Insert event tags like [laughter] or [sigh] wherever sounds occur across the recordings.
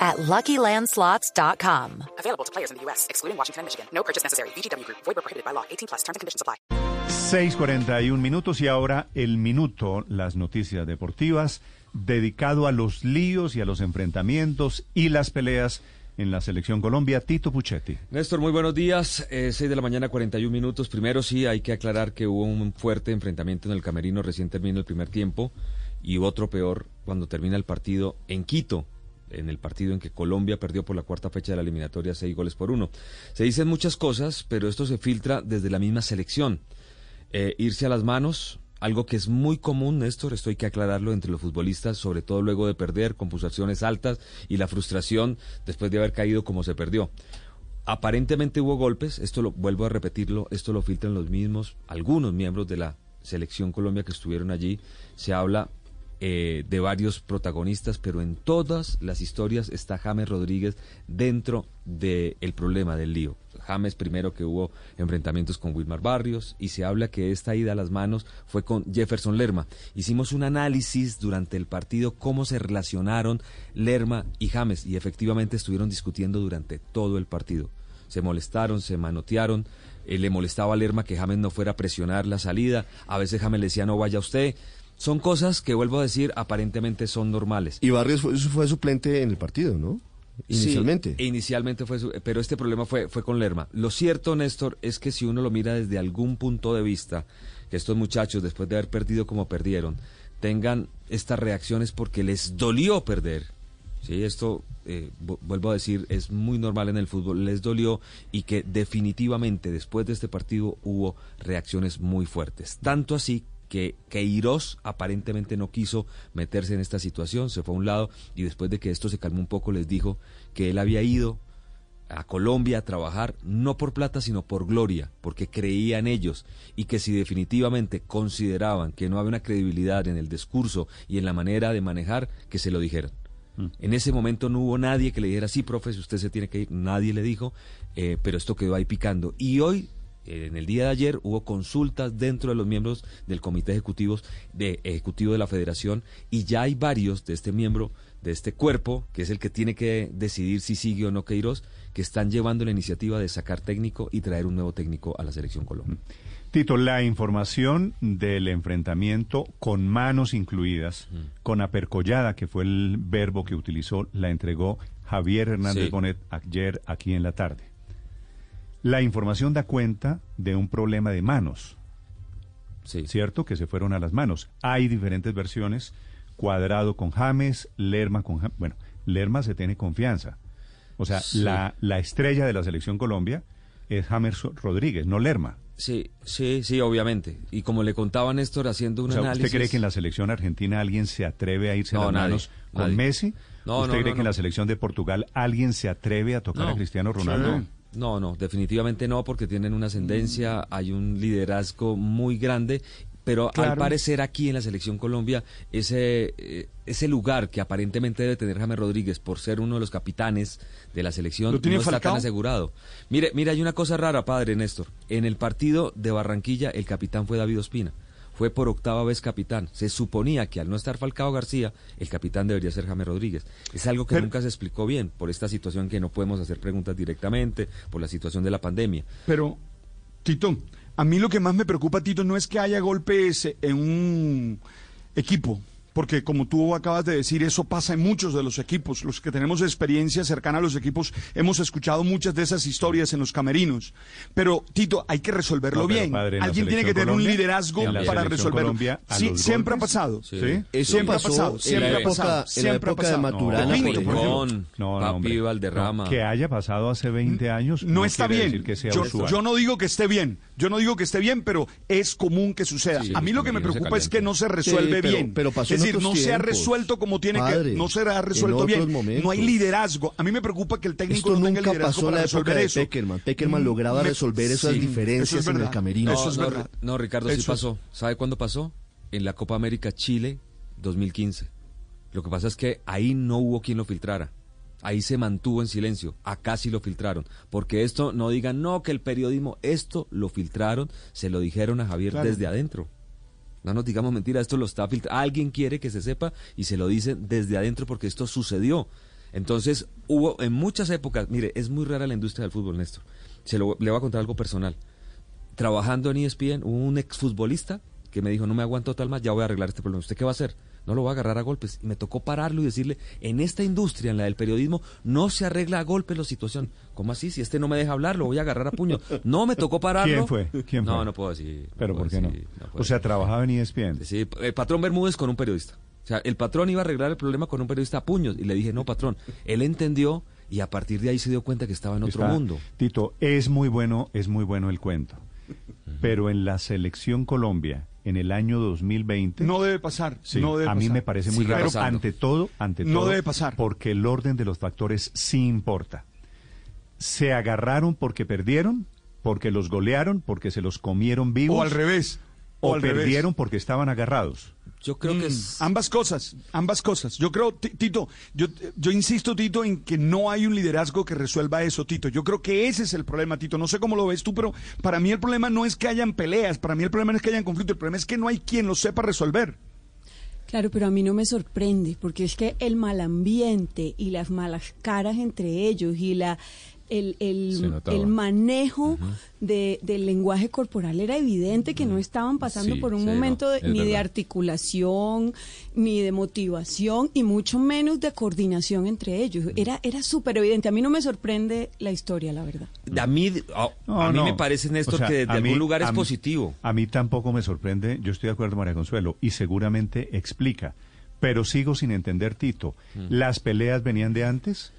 at LuckyLandSlots.com. Available to players in the U.S., excluding Washington and Michigan. No purchase necessary. VGW Group. Void where prohibited by law. 18 plus. Terms and conditions apply. 6:41 minutos y ahora el minuto, las noticias deportivas, dedicado a los líos y a los enfrentamientos y las peleas en la selección Colombia. Tito Puchetti. Néstor, muy buenos días. Eh, 6 de la mañana, 41 minutos. Primero sí, hay que aclarar que hubo un fuerte enfrentamiento en el camerino recién terminó el primer tiempo y otro peor cuando termina el partido en Quito en el partido en que Colombia perdió por la cuarta fecha de la eliminatoria seis goles por uno. Se dicen muchas cosas, pero esto se filtra desde la misma selección. Eh, irse a las manos, algo que es muy común, Néstor, esto hay que aclararlo entre los futbolistas, sobre todo luego de perder, con pulsaciones altas y la frustración después de haber caído como se perdió. Aparentemente hubo golpes, esto lo vuelvo a repetirlo, esto lo filtran los mismos, algunos miembros de la selección Colombia que estuvieron allí. Se habla eh, de varios protagonistas, pero en todas las historias está James Rodríguez dentro del problema del lío. James primero que hubo enfrentamientos con Wilmar Barrios y se habla que esta ida a las manos fue con Jefferson Lerma. Hicimos un análisis durante el partido cómo se relacionaron Lerma y James y efectivamente estuvieron discutiendo durante todo el partido. Se molestaron, se manotearon, eh, le molestaba a Lerma que James no fuera a presionar la salida, a veces James le decía no vaya usted, son cosas que, vuelvo a decir, aparentemente son normales. Y Barrios fue, fue suplente en el partido, ¿no? Inicialmente. Sí, inicialmente fue, pero este problema fue, fue con Lerma. Lo cierto, Néstor, es que si uno lo mira desde algún punto de vista, que estos muchachos, después de haber perdido como perdieron, tengan estas reacciones porque les dolió perder. Sí, esto, eh, vuelvo a decir, es muy normal en el fútbol, les dolió y que definitivamente después de este partido hubo reacciones muy fuertes. Tanto así que Queiroz aparentemente no quiso meterse en esta situación, se fue a un lado y después de que esto se calmó un poco les dijo que él había ido a Colombia a trabajar no por plata sino por gloria, porque creía en ellos y que si definitivamente consideraban que no había una credibilidad en el discurso y en la manera de manejar, que se lo dijeran. Mm. En ese momento no hubo nadie que le dijera, sí, profe, usted se tiene que ir, nadie le dijo, eh, pero esto quedó ahí picando. Y hoy en el día de ayer hubo consultas dentro de los miembros del comité ejecutivo de, ejecutivo de la federación y ya hay varios de este miembro, de este cuerpo, que es el que tiene que decidir si sigue o no Queiroz, que están llevando la iniciativa de sacar técnico y traer un nuevo técnico a la selección Colombia. Tito, la información del enfrentamiento con manos incluidas, con apercollada, que fue el verbo que utilizó, la entregó Javier Hernández Bonet ayer aquí en la tarde. La información da cuenta de un problema de manos. Sí. ¿Cierto? Que se fueron a las manos. Hay diferentes versiones. Cuadrado con James, Lerma con James. Bueno, Lerma se tiene confianza. O sea, la, la estrella de la selección Colombia es James Rodríguez, no Lerma. Sí, sí, sí, obviamente. Y como le contaba Néstor haciendo un análisis... ¿Usted cree que en la selección argentina alguien se atreve a irse a las manos con Messi? No, ¿Usted cree que en la selección de Portugal alguien se atreve a tocar a Cristiano Ronaldo? No, no, definitivamente no, porque tienen una ascendencia, hay un liderazgo muy grande, pero al parecer aquí en la selección Colombia, ese, eh, ese lugar que aparentemente debe tener James Rodríguez por ser uno de los capitanes de la selección no está tan asegurado. Mire, mire, hay una cosa rara, padre Néstor. En el partido de Barranquilla, el capitán fue David Ospina fue por octava vez capitán. Se suponía que al no estar Falcao García, el capitán debería ser James Rodríguez. Es algo que nunca se explicó bien por esta situación que no podemos hacer preguntas directamente, por la situación de la pandemia. Pero, Tito, a mí lo que más me preocupa, Tito, no es que haya golpes en un equipo porque como tú acabas de decir, eso pasa en muchos de los equipos. Los que tenemos experiencia cercana a los equipos hemos escuchado muchas de esas historias en los camerinos. Pero, Tito, hay que resolverlo bien. Alguien tiene que tener un liderazgo para resolverlo. sí, siempre ha pasado. Sí. siempre ha pasado. Siempre ha pasado. Siempre ha pasado. de Maturana, no, no, Papi Valderrama. que haya pasado hace 20 años no, está bien. yo, no digo que esté bien. Yo no digo que esté bien, pero es común que suceda. a mí lo que me preocupa es que no se resuelve bien. Pero pasó decir, no se ha resuelto como tiene Padre, que, no se ha en resuelto bien. momentos. No hay liderazgo. A mí me preocupa que el técnico Esto no tenga nunca liderazgo pasó para la época resolver de eso. Peckerman. Peckerman Mm, lograba me- resolver esas sí, diferencias eso es en el camerino. Eso es no, verdad. no, Ricardo, sí Eso pasó. ¿Sabe cuándo pasó? En la Copa América Chile 2015. Lo que pasa es que ahí no hubo quien lo filtrara. Ahí se mantuvo en silencio. Acá sí lo filtraron. Porque esto no digan, no, que el periodismo, esto lo filtraron, se lo dijeron a Javier Claro. desde adentro. No nos digamos mentira, esto lo está filtrando. Alguien quiere que se sepa y se lo dicen desde adentro porque esto sucedió. Entonces, hubo en muchas épocas, mire, es muy rara la industria del fútbol, Néstor. Se lo, le voy a contar algo personal. Trabajando en ESPN, un exfutbolista que me dijo, no me aguanto tal más, ya voy a arreglar este problema. ¿Usted qué va a hacer? No lo voy a agarrar a golpes. Y me tocó pararlo y decirle, en esta industria, en la del periodismo, no se arregla a golpes la situación. ¿Cómo así? Si este no me deja hablar, lo voy a agarrar a puño. No, me tocó pararlo. ¿Quién fue? ¿Quién no, fue? no puedo decir. Pero puedo ¿por qué no? O sea, trabajaba en ESPN. Sí, el patrón Bermúdez con un periodista. O sea, el patrón iba a arreglar el problema con un periodista a puños. Y le dije, no, patrón. Él entendió y a partir de ahí se dio cuenta que estaba en otro Está- mundo. Tito, es muy bueno, es muy bueno el cuento. Pero en la selección Colombia, en el año 2020, No debe pasar. sí, no debe a mí pasar. me parece muy raro. pasando. Ante todo, ante No todo, debe pasar. porque el orden de los factores sí importa. Se agarraron porque perdieron, porque los golearon, porque se los comieron vivos, O al revés. o, al revés. perdieron porque estaban agarrados. Yo creo que Mm, es... Ambas cosas, ambas cosas. Yo creo, Ti- Tito, yo, yo insisto, Tito, en que no hay un liderazgo que resuelva eso, Tito. Yo creo que ese es el problema, Tito. No sé cómo lo ves tú, pero para mí el problema no es que hayan peleas, para mí el problema no es que hayan conflicto, el problema es que no hay quien lo sepa resolver. Claro, pero a mí no me sorprende, porque es que el mal ambiente y las malas caras entre ellos y la el, el, el manejo de, del lenguaje corporal era evidente que no estaban pasando Sí, por un sí, momento no, de- ni de articulación, ni de motivación, y mucho menos de coordinación entre ellos. Era, era súper evidente. A mí no me sorprende la historia, la verdad. A mí, a, No, a mí no. me parece, Néstor, O sea, que desde mí- algún lugar es a mí- positivo. A mí tampoco me sorprende, yo estoy de acuerdo, María Consuelo, y seguramente explica. Pero sigo sin entender, Tito. ¿Las peleas venían de antes?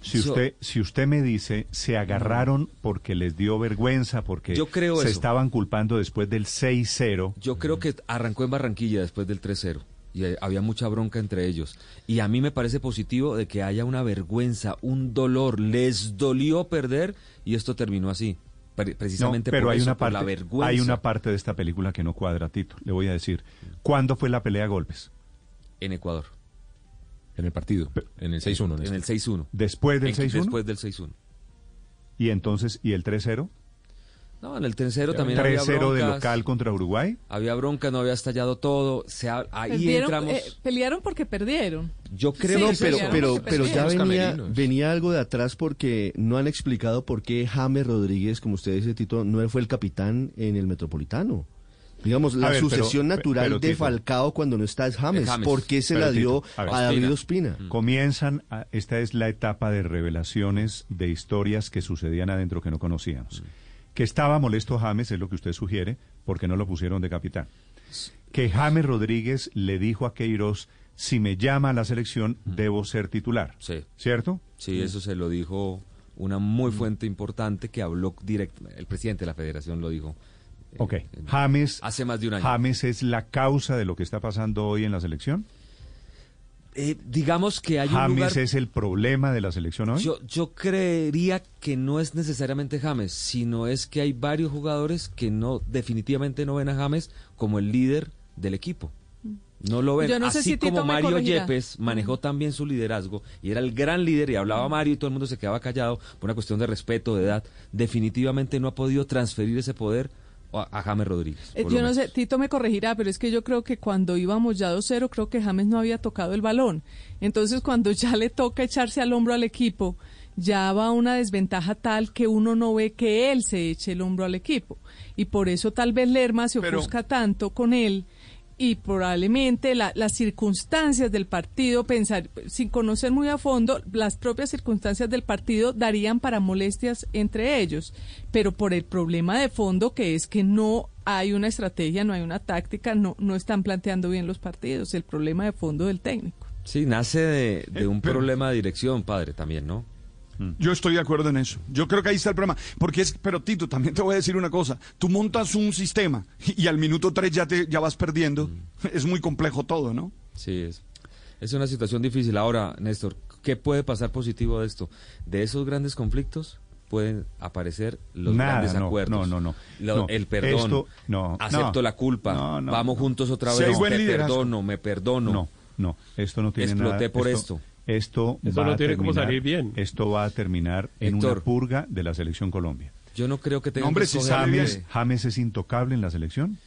Si So- usted, si usted me dice, se agarraron porque les dio vergüenza, porque Yo creo se eso. estaban culpando después del 6-0. Yo creo que arrancó en Barranquilla después del 3-0 y eh, había mucha bronca entre ellos. Y a mí me parece positivo de que haya una vergüenza, un dolor. Les dolió perder y esto terminó así. Pre- Precisamente No, pero por hay eso, una por parte, la vergüenza. hay una parte de esta película que no cuadra, Tito. Le voy a decir. ¿Cuándo fue la pelea a golpes? en Ecuador, En el partido, en el 6-1. en el 6-1. ¿Después del En- 6-1? Después del 6-1. Y entonces, ¿y el 3-0? No, en el 3-0 también había 3-0 de local contra Uruguay. Había bronca, no había estallado todo. Se ha- ahí Perdieron, entramos. eh, pelearon porque perdieron. yo creo sí, que No, pero, pero, porque pero ya venía, venía algo de atrás porque no han explicado por qué James Rodríguez, como usted dice, Tito, no fue el capitán en el Metropolitano. Digamos, la ver, sucesión natural pero, de. Falcao cuando no está es James. Es James. ¿Por qué se Pero, la dio Tito, a ver. a David Ospina. Ospina? Comienzan, a- esta es la etapa de revelaciones de historias que sucedían adentro que no conocíamos. Que estaba molesto James, es lo que usted sugiere, porque no lo pusieron de capitán. Que James Rodríguez le dijo a Queiroz, si me llama a la selección, debo ser titular. Sí. ¿Cierto? Sí, eso se lo dijo una muy fuente importante que habló directo. El presidente de la federación lo dijo. Ok. en- James, Hace más de un año. James es la causa de lo que está pasando hoy en la selección. Eh, digamos que hay un James lugar... es el problema de la selección hoy. Yo, yo creería que no es necesariamente James, sino es que hay varios jugadores que no definitivamente no ven a James como el líder del equipo. No lo ven. Yo no Así si como Mario. Yepes manejó también su liderazgo y era el gran líder y hablaba Mario y todo el mundo se quedaba callado por una cuestión de respeto, de edad, definitivamente no ha podido transferir ese poder a, James Rodríguez. Eh, yo no sé. Tito me corregirá, pero es que yo creo que cuando íbamos ya 2-0, creo que James no había tocado el balón. Entonces, cuando ya le toca echarse al hombro al equipo, ya va una desventaja tal que uno no ve que él se eche el hombro al equipo. Y por eso tal vez Lerma se Pero- ofusca tanto con él y probablemente la- las circunstancias del partido, pensar, sin conocer muy a fondo, las propias circunstancias del partido darían para molestias entre ellos, pero por el problema de fondo que es que no hay una estrategia, no hay una táctica, no, no están planteando bien los partidos, el problema de fondo del técnico. Sí, nace de, de Eh, un pero- problema de dirección, padre, también, ¿no? Yo estoy de acuerdo en eso. Yo creo que ahí está el problema. Porque es, pero Tito, también te voy a decir una cosa. Tú montas un sistema y, y al minuto tres ya te ya vas perdiendo. Es muy complejo todo, ¿no? Sí, es, es una situación difícil. Ahora, Néstor, ¿qué puede pasar positivo de esto? De esos grandes conflictos pueden aparecer los Nada, grandes no, acuerdos. no, no, no. Lo- No, el perdón. esto- no, acepto la culpa. No, no, Vamos juntos otra Si vez. buen me liderazgo. perdono, me perdono. No, no, esto no tiene Exploté nada. por esto. Esto, Eso va no a tiene cómo terminar- salir bien. Esto va a terminar en una purga de la selección Colombia. Yo no creo que tenga hombre, que si James. James es intocable en la selección.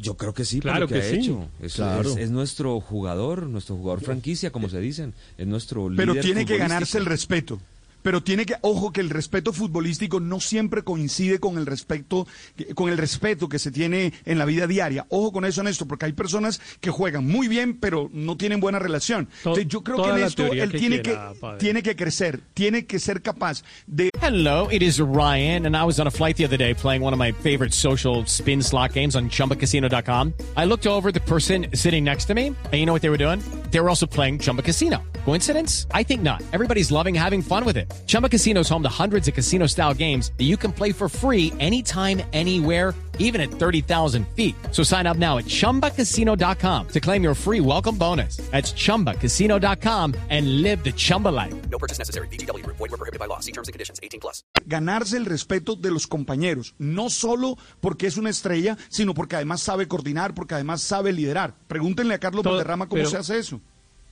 Yo creo que sí, Claro lo que, que ha sí. hecho. Es, Claro. es- es nuestro jugador, nuestro jugador franquicia, como se dicen. Es nuestro Pero líder tiene que ganarse el respeto. Pero tiene que, ojo, que el respeto futbolístico no siempre coincide con el respeto, con el respeto que se tiene en la vida diaria. Ojo con eso, Néstor, porque hay personas que juegan muy bien, pero no tienen buena relación. To- Entonces, yo creo que en esto él que tiene quiera, que, padre. tiene que crecer, tiene que ser capaz de Hello, it is Ryan, and I was on a flight the other day playing one of my favorite social spin slot games on chumbacasino.com. I looked over at the person sitting next to me, and you know what they were doing? They were also playing Chumba Casino. Coincidence? I think not. Everybody's loving having fun with it. Chumba Casino is home to hundreds of casino style games that you can play for free anytime, anywhere, even at 30,000 feet. So sign up now at chumbacasino.com to claim your free welcome bonus. That's chumbacasino.com and live the Chumba life. No purchase necessary. VGW Group. Void were prohibited by law. See terms and conditions. 18 plus. ganarse el respeto de los compañeros, no solo porque es una estrella, sino porque además sabe coordinar, porque además sabe liderar. Pregúntenle a Carlos Todo- Valderrama cómo pero- se hace eso.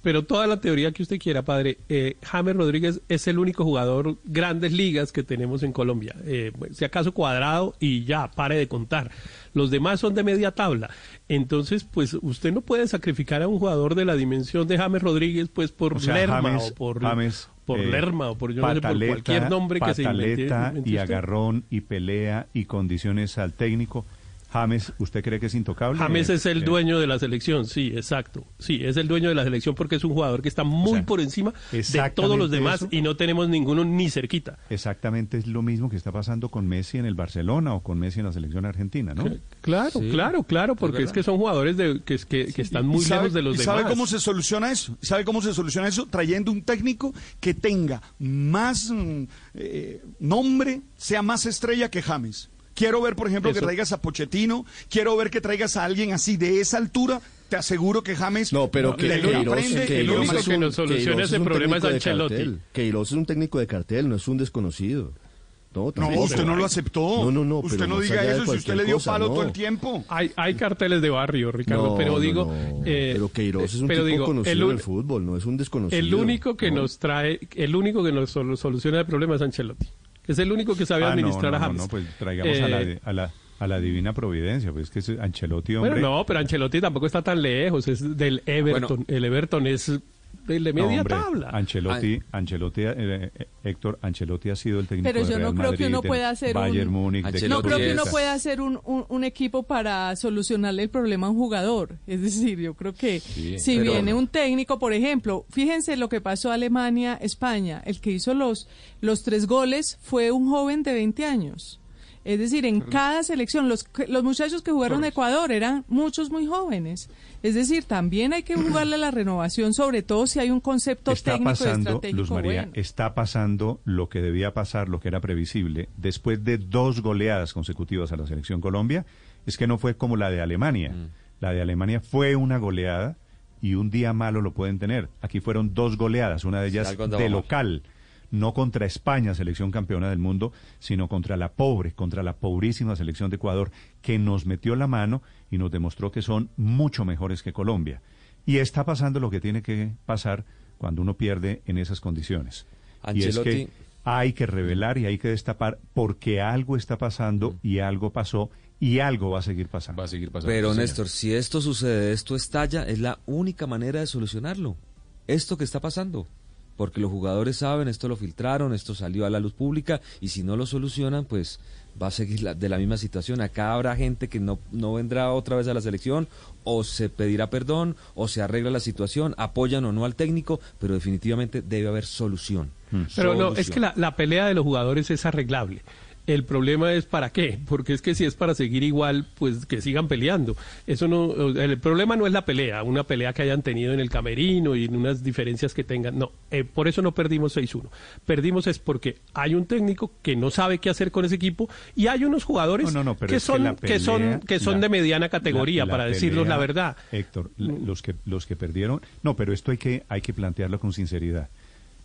Pero toda la teoría que usted quiera, padre, eh, James Rodríguez es el único jugador grandes ligas que tenemos en Colombia. Eh, si acaso cuadrado y ya, pare de contar. Los demás son de media tabla. Entonces, pues usted no puede sacrificar a un jugador de la dimensión de James Rodríguez, pues por O sea, Lerma James- o por, James, por eh, Lerma o por, yo no sé, por cualquier nombre que se invente. pataleta invente y usted. agarrón y pelea y condiciones al técnico. James, ¿usted cree que es intocable? James es el Eh, dueño de la selección, sí, exacto. Sí, es el dueño de la selección porque es un jugador que está muy sea, por encima de todos los demás eso. y no tenemos ninguno ni cerquita. Exactamente es lo mismo que está pasando con Messi en el Barcelona o con Messi en la selección argentina, ¿no? Claro, Sí, claro, claro, porque es, que son jugadores de, que, que, que están ¿Y muy sabe- lejos de los demás. ¿Sabe cómo se soluciona eso? ¿Y ¿Sabe cómo se soluciona eso? Trayendo un técnico que tenga más mm, eh, nombre, sea más estrella que James. Quiero ver, por ejemplo, que traigas a Pochettino, quiero ver que traigas a alguien así de esa altura. Te aseguro que James No, pero que le Queiroz, aprende, que único es nos soluciona Queiroz ese un problema es técnico de Ancelotti. cartel. Queiroz es un técnico de cartel, no es un desconocido. No, usted no lo aceptó. No, no, no, Usted no diga eso si usted le dio cosa, palo no. todo el tiempo. Hay, hay carteles de barrio, Ricardo, No, pero digo... no. eh, pero Queiroz es un pero tipo digo, conocido el, un- del fútbol, no es un desconocido. el único que No. nos trae, el único que nos sol- soluciona el problema es Ancelotti. Es el único que sabe Ah, no, administrar no, a no, James. no, pues traigamos a, la, Eh, a, la, a la divina providencia, pues que es Ancelotti, hombre. Bueno, no, pero Ancelotti tampoco está tan lejos, es del Everton. el Everton es de media hombre, tabla. Ancelotti, Ancelotti eh, eh, Héctor, Ancelotti ha sido el técnico Pero de yo no creo que uno pueda hacer No creo que uno pueda hacer un, un, un equipo para solucionarle el problema a un jugador. Es decir, yo creo que si pero- viene un técnico, por ejemplo, fíjense lo que pasó a Alemania, España. El que hizo los, los tres goles fue un joven de 20 años. Es decir, en cada selección, los, que- los muchachos que jugaron Ecuador eran muchos muy jóvenes. Es decir, también hay que jugarle a la renovación, sobre todo si hay un concepto Está técnico y pasando, estratégico Luz María, bueno. está pasando lo que debía pasar, lo que era previsible, después de dos goleadas consecutivas a la selección Colombia, es que no fue como la de Alemania. La de Alemania fue una goleada y un día malo lo pueden tener. Aquí fueron dos goleadas, una de ellas de mal. No contra España, selección campeona del mundo, sino contra la pobre, contra la pobrísima selección de Ecuador, que nos metió la mano y nos demostró que son mucho mejores que Colombia. Y está pasando lo que tiene que pasar cuando uno pierde en esas condiciones. Y es que hay que revelar y hay que destapar porque algo está pasando y algo pasó y algo va a seguir pasando. Va a seguir pasando. Pero señor. Néstor, si esto sucede, esto estalla, es la única manera de solucionarlo. Esto que está pasando. Porque los jugadores saben, esto lo filtraron, esto salió a la luz pública y si no lo solucionan, pues va a seguir la- de la misma situación. Acá habrá gente que no, no vendrá otra vez a la selección o se pedirá perdón o se arregla la situación, apoyan o no al técnico, pero definitivamente debe haber solución. Pero no, es que la, la pelea de los jugadores es arreglable. El problema es para qué, porque es que si es para seguir igual, pues que sigan peleando. Eso no, el problema no es la pelea, una pelea que hayan tenido en el camerino y en unas diferencias que tengan. No, eh, por eso no perdimos 6-1. Perdimos es porque hay un técnico que no sabe qué hacer con ese equipo y hay unos jugadores No, no, no, pero que, son, que son pelea- que son la- de mediana categoría, La- la para decirnos la pelea, verdad. Héctor, los que los que perdieron, no, pero esto hay que hay que plantearlo con sinceridad.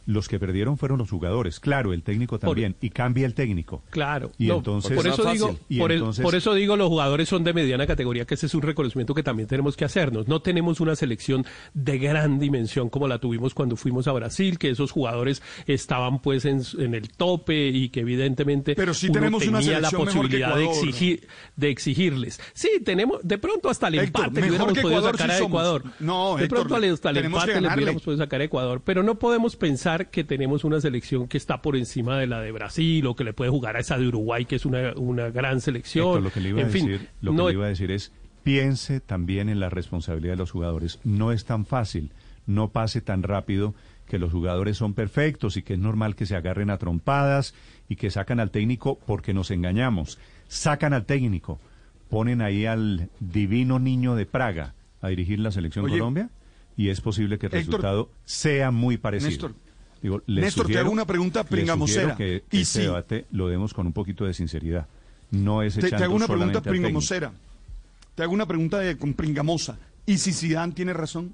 Los que perdieron fueron los jugadores, claro, el técnico también y cambia el técnico. Claro, Y no, entonces por eso digo, y por, el- entonces- por eso digo los jugadores son de mediana categoría, que ese es un reconocimiento que también tenemos que hacernos. No tenemos una selección de gran dimensión como la tuvimos cuando fuimos a Brasil, que esos jugadores estaban pues en, en el tope y que evidentemente Pero sí uno tenemos una tenía la mejor que posibilidad de exigir, de exigirles. Sí, tenemos, de pronto hasta el Héctor, empate le hubiéramos podido Ecuador sacar a. Ecuador. No, de Héctor, pronto hasta el empate le hubiéramos podido sacar a Ecuador, pero no podemos pensar que tenemos una selección que está por encima de la de Brasil o que le puede jugar a esa de Uruguay, que es una, una gran selección. Héctor, lo que le iba en a fin, decir, lo que no- le iba a decir es piense también en la responsabilidad de los jugadores. No es tan fácil, no pase tan rápido que los jugadores son perfectos y que es normal que se agarren a trompadas y que sacan al técnico porque nos engañamos. Sacan al técnico, ponen ahí al divino niño de Praga a dirigir la selección Oye, Colombia y es posible que el Héctor, resultado sea muy parecido. Néstor, Digo, Néstor, te hago una pregunta pringamosera. que Y este sí. debate lo demos con un poquito de sinceridad. No es Te, te hago una pregunta pringamosera. Te hago una pregunta de, con pringamosa. ¿Y si Zidane tiene razón?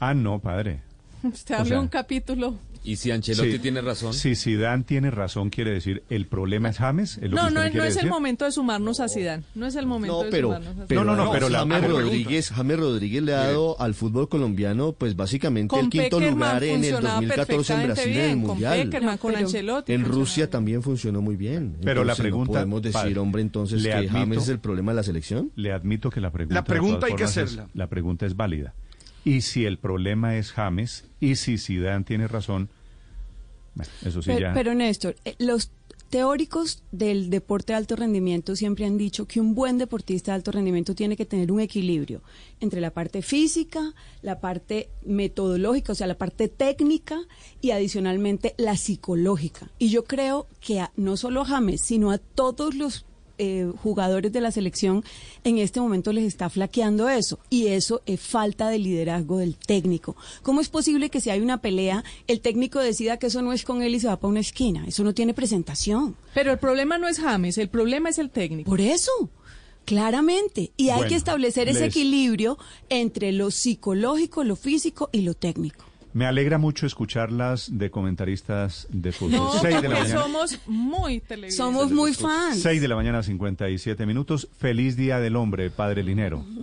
Ah, no, padre. [laughs] Usted O sea, un capítulo. Y si Ancelotti Sí. tiene razón. Si Zidane tiene razón, quiere decir, ¿el problema es James? ¿Es lo que No, usted no, no es el decir? momento de sumarnos a Zidane. No es el momento No, de pero, sumarnos a pero, No, no, no, pero la- James Rodríguez, James Rodríguez le ha dado al fútbol colombiano, pues básicamente Con el quinto Peckerman lugar en el funcionaba 2014 en Brasil en el bien, con Mundial. Peckerman, con Pero- Ancelotti. En Rusia bien. también funcionó muy bien. Pero la pregunta, ¿no podemos decir, padre, hombre, entonces que admito- James es el problema de la selección? Le admito que la pregunta, La pregunta hay que hacerla. la pregunta es válida. Y si el problema es James, y si Zidane tiene razón, bueno, eso sí Pero, ya... pero, Néstor, eh, los teóricos del deporte de alto rendimiento siempre han dicho que un buen deportista de alto rendimiento tiene que tener un equilibrio entre la parte física, la parte metodológica, o sea, la parte técnica y adicionalmente la psicológica. Y yo creo que a- no solo a James, sino a todos los eh, jugadores de la selección en este momento les está flaqueando eso y eso es falta de liderazgo del técnico. ¿Cómo es posible que si hay una pelea el técnico decida que eso no es con él y se va para una esquina? Eso no tiene presentación. Pero el problema no es James, el problema es el técnico. Por eso, claramente. Y hay Bueno, que establecer ese les- equilibrio entre lo psicológico, lo físico y lo técnico. Me alegra mucho escucharlas de comentaristas de fútbol. No, Seis de la porque mañana. somos muy televidentes. Somos muy fans. 6 de la mañana, 57 minutos. Feliz Día del Hombre, Padre Linero. [laughs]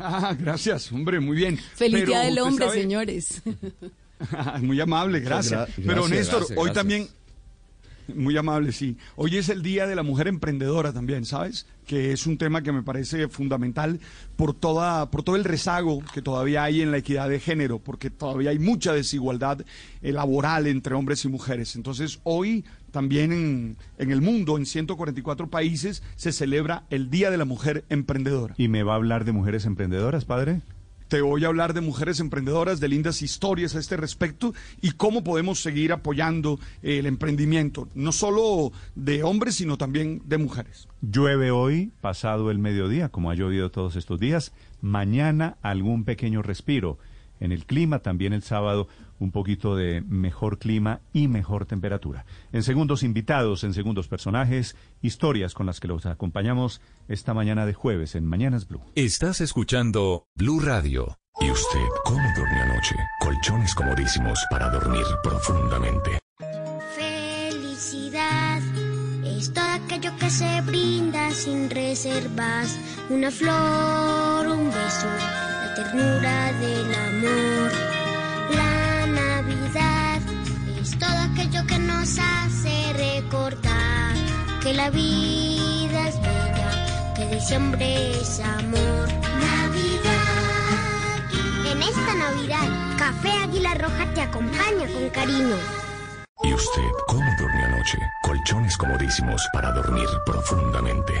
Ah, gracias, hombre, muy bien. Feliz Pero Día del Hombre, sabe- señores. [laughs] Muy amable, gracias. Gra- Pero gracias, Néstor, gracias, hoy gracias. también, muy amable, sí. Hoy es el Día de la Mujer Emprendedora también, ¿sabes? Que es un tema que me parece fundamental por toda, por todo el rezago que todavía hay en la equidad de género, porque todavía hay mucha desigualdad eh, laboral entre hombres y mujeres. Entonces, hoy también en, en el mundo, en 144 países, se celebra el Día de la Mujer Emprendedora. ¿Y me va a hablar de mujeres emprendedoras, padre? Te voy a hablar de mujeres emprendedoras, de lindas historias a este respecto y cómo podemos seguir apoyando el emprendimiento, no solo de hombres, sino también de mujeres. Llueve hoy, pasado el mediodía, como ha llovido todos estos días. Mañana algún pequeño respiro. En el clima, también el sábado, un poquito de mejor clima y mejor temperatura. En segundos invitados, en segundos personajes, historias con las que los acompañamos esta mañana de jueves en Mañanas Blue. Estás escuchando Blue Radio. ¿Y usted cómo durmió anoche? Colchones comodísimos para dormir profundamente. Felicidad es todo aquello que se brinda sin reservas. Una flor, un beso, ternura del amor. La Navidad es todo aquello que nos hace recordar que la vida es bella, que diciembre es amor. Navidad. En esta Navidad, Café Águila Roja te acompaña con cariño. ¿Y usted cómo durmió anoche? Colchones comodísimos para dormir profundamente.